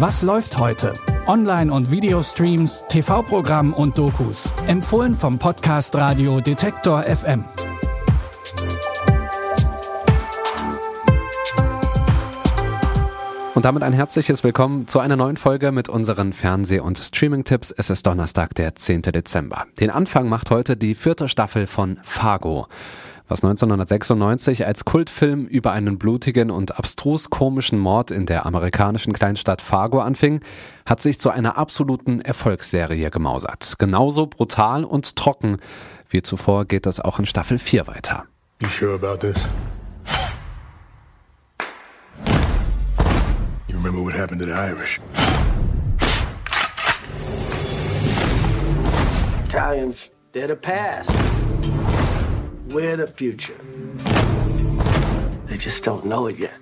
Was läuft heute? Online- und Videostreams, TV-Programm und Dokus. Empfohlen vom Podcast Radio Detektor FM. Und damit ein herzliches Willkommen zu einer neuen Folge mit unseren Fernseh- und Streaming-Tipps. Es ist Donnerstag, der 10. Dezember. Den Anfang macht heute die vierte Staffel von Fargo. Was 1996 als Kultfilm über einen blutigen und abstrus komischen Mord in der amerikanischen Kleinstadt Fargo anfing, hat sich zu einer absoluten Erfolgsserie gemausert. Genauso brutal und trocken wie zuvor geht es auch in Staffel 4 weiter. You sure about this? remember what happened to the Irish. Italians, they're the past. We're the future. They just don't know it yet.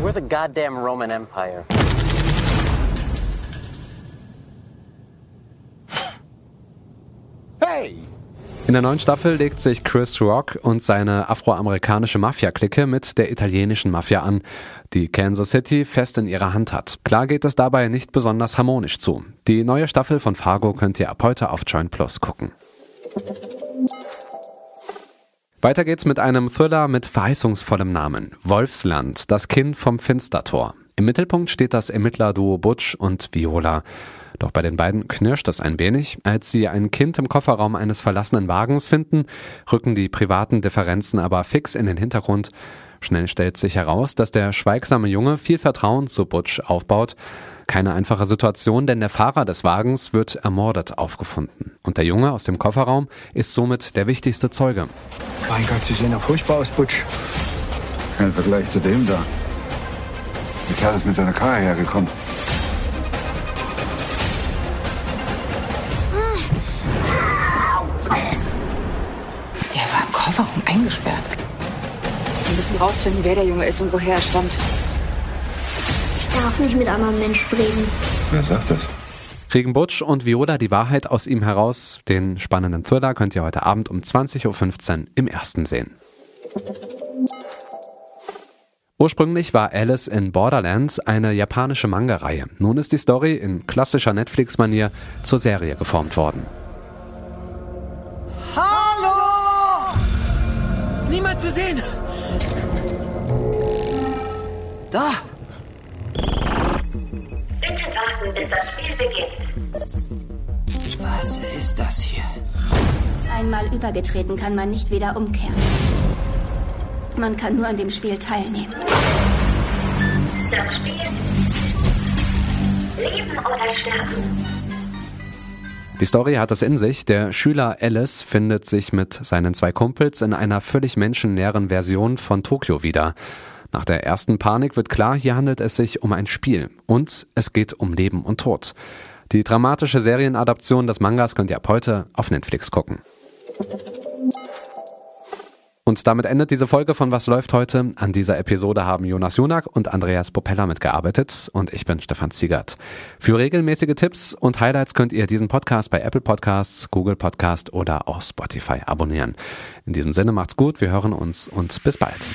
We're the goddamn Roman Empire. Hey! In der neuen Staffel legt sich Chris Rock und seine afroamerikanische Mafia-Clique mit der italienischen Mafia an, die Kansas City fest in ihrer Hand hat. Klar geht es dabei nicht besonders harmonisch zu. Die neue Staffel von Fargo könnt ihr ab heute auf Join Plus gucken. Weiter geht's mit einem Thriller mit verheißungsvollem Namen. Wolfsland, das Kind vom Finstertor. Im Mittelpunkt steht das Ermittlerduo Butch und Viola. Doch bei den beiden knirscht es ein wenig. Als sie ein Kind im Kofferraum eines verlassenen Wagens finden, rücken die privaten Differenzen aber fix in den Hintergrund. Schnell stellt sich heraus, dass der schweigsame Junge viel Vertrauen zu Butch aufbaut. Keine einfache Situation, denn der Fahrer des Wagens wird ermordet aufgefunden. Und der Junge aus dem Kofferraum ist somit der wichtigste Zeuge. Mein Gott, Sie sehen ja furchtbar aus, Butch. Kein Vergleich zu dem da. Der Kerl ist mit seiner Karre hergekommen. Kofferraum eingesperrt. Wir müssen rausfinden, wer der Junge ist und woher er stammt. Ich darf nicht mit anderen Menschen reden. Wer sagt das? Kriegen Butch und Viola die Wahrheit aus ihm heraus. Den spannenden Thriller könnt ihr heute Abend um 20.15 Uhr im ersten sehen. Ursprünglich war Alice in Borderlands eine japanische Manga-Reihe. Nun ist die Story in klassischer Netflix-Manier zur Serie geformt worden. Niemand zu sehen. Da. Warten, bis das Spiel beginnt. Was ist das hier? Einmal übergetreten kann man nicht wieder umkehren. Man kann nur an dem Spiel teilnehmen. Das Spiel Leben oder Sterben. Die Story hat es in sich. Der Schüler Alice findet sich mit seinen zwei Kumpels in einer völlig menschenleeren Version von Tokio wieder. Nach der ersten Panik wird klar, hier handelt es sich um ein Spiel und es geht um Leben und Tod. Die dramatische Serienadaption des Mangas könnt ihr ab heute auf Netflix gucken. Und damit endet diese Folge von Was läuft heute. An dieser Episode haben Jonas Junak und Andreas Popella mitgearbeitet und ich bin Stefan Ziegert. Für regelmäßige Tipps und Highlights könnt ihr diesen Podcast bei Apple Podcasts, Google Podcast oder auch Spotify abonnieren. In diesem Sinne macht's gut, wir hören uns und bis bald.